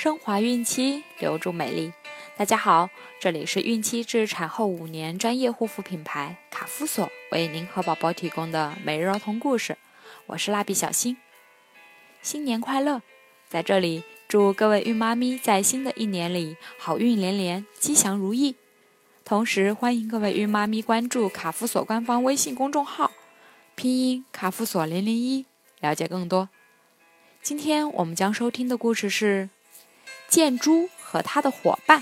升华孕期，留住美丽。大家好，这里是孕期至产后五年专业护肤品牌卡夫索为您和宝宝提供的每日儿童故事。我是蜡笔小新，新年快乐！在这里祝各位孕妈咪在新的一年里好运连连，吉祥如意。同时欢迎各位孕妈咪关注卡夫索官方微信公众号，拼音卡夫索零零一，了解更多。今天我们将收听的故事是《箭猪和他的伙伴》。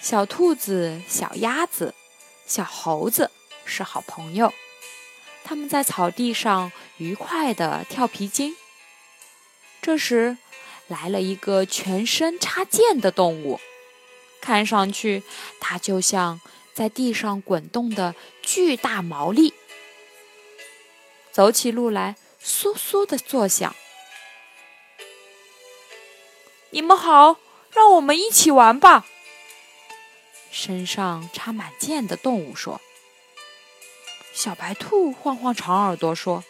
小兔子、小鸭子、小猴子是好朋友，他们在草地上愉快地跳皮筋。这时，来了一个全身插剑的动物，看上去它就像在地上滚动的巨大毛利。走起路来，簌簌的作响。你们好，让我们一起玩吧。身上插满剑的动物说：“小白兔晃晃长耳朵说：‘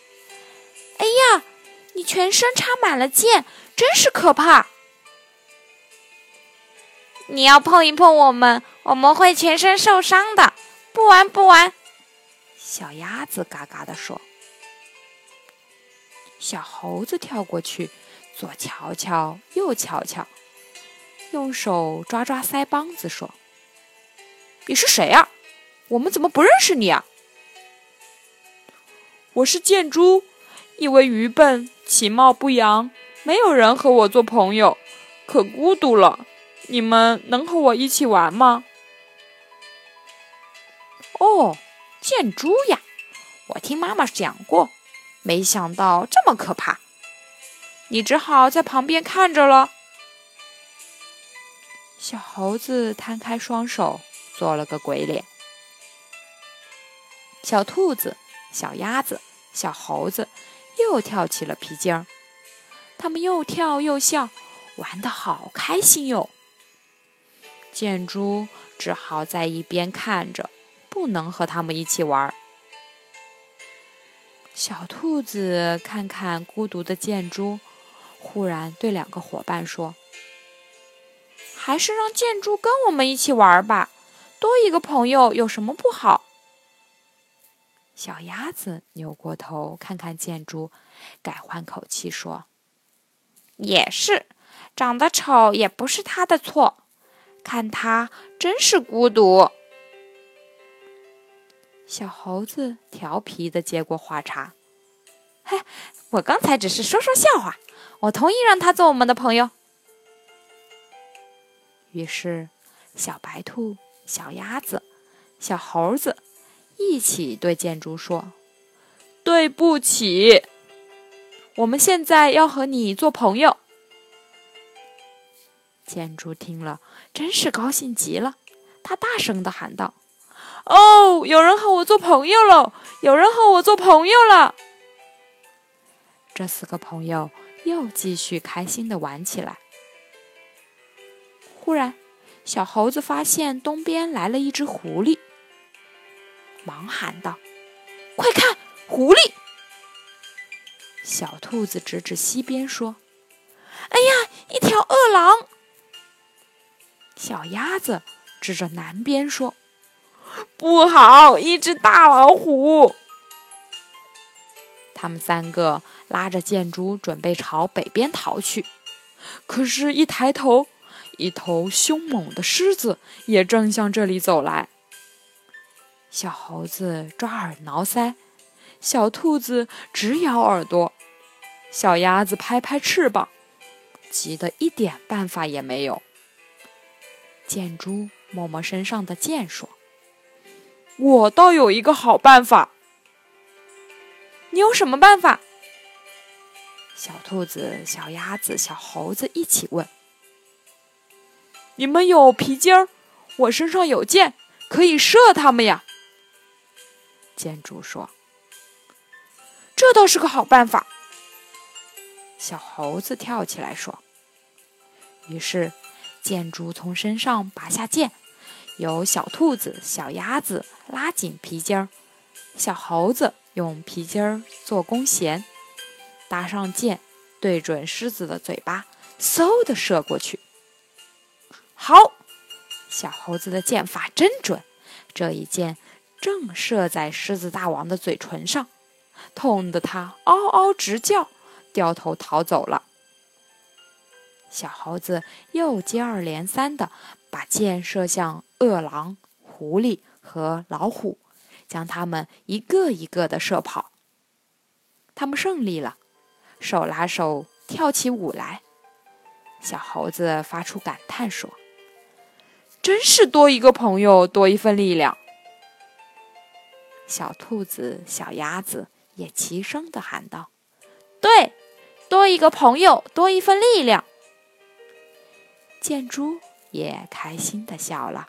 哎呀，你全身插满了剑，真是可怕！你要碰一碰我们，我们会全身受伤的。不玩，不玩。’小鸭子嘎嘎地说。”小猴子跳过去，左瞧瞧，右瞧瞧，用手抓抓腮帮子，说：“你是谁呀？我们怎么不认识你啊？”“我是箭猪，因为愚笨、其貌不扬，没有人和我做朋友，可孤独了。你们能和我一起玩吗？”“哦，箭猪呀，我听妈妈讲过。”没想到这么可怕，你只好在旁边看着了。小猴子摊开双手，做了个鬼脸。小兔子、小鸭子、小猴子又跳起了皮筋儿，他们又跳又笑，玩得好开心哟。箭猪只好在一边看着，不能和他们一起玩。小兔子看看孤独的箭猪，忽然对两个伙伴说：“还是让箭猪跟我们一起玩吧，多一个朋友有什么不好？”小鸭子扭过头看看箭猪，改换口气说：“也是，长得丑也不是他的错，看他真是孤独。”小猴子调皮的接过话茬：“嘿，我刚才只是说说笑话，我同意让他做我们的朋友。”于是，小白兔、小鸭子、小猴子一起对建筑说：“对不起，我们现在要和你做朋友。”建筑听了，真是高兴极了，他大声的喊道。哦，有人和我做朋友了！有人和我做朋友了！这四个朋友又继续开心的玩起来。忽然，小猴子发现东边来了一只狐狸，忙喊道：“快看，狐狸！”小兔子指指西边说：“哎呀，一条饿狼！”小鸭子指着南边说。不好！一只大老虎。他们三个拉着箭猪，准备朝北边逃去。可是，一抬头，一头凶猛的狮子也正向这里走来。小猴子抓耳挠腮，小兔子直咬耳朵，小鸭子拍拍翅膀，急得一点办法也没有。箭猪摸摸身上的箭，说。我倒有一个好办法。你有什么办法？小兔子、小鸭子、小猴子一起问。你们有皮筋儿，我身上有箭，可以射他们呀。箭猪说：“这倒是个好办法。”小猴子跳起来说。于是，箭猪从身上拔下剑。由小兔子、小鸭子拉紧皮筋儿，小猴子用皮筋儿做弓弦，搭上箭，对准狮子的嘴巴，嗖的射过去。好，小猴子的箭法真准，这一箭正射在狮子大王的嘴唇上，痛得他嗷嗷直叫，掉头逃走了。小猴子又接二连三的把箭射向饿狼、狐狸和老虎，将他们一个一个的射跑。他们胜利了，手拉手跳起舞来。小猴子发出感叹说：“真是多一个朋友，多一份力量。”小兔子、小鸭子也齐声的喊道：“对，多一个朋友，多一份力量。”箭猪也开心的笑了。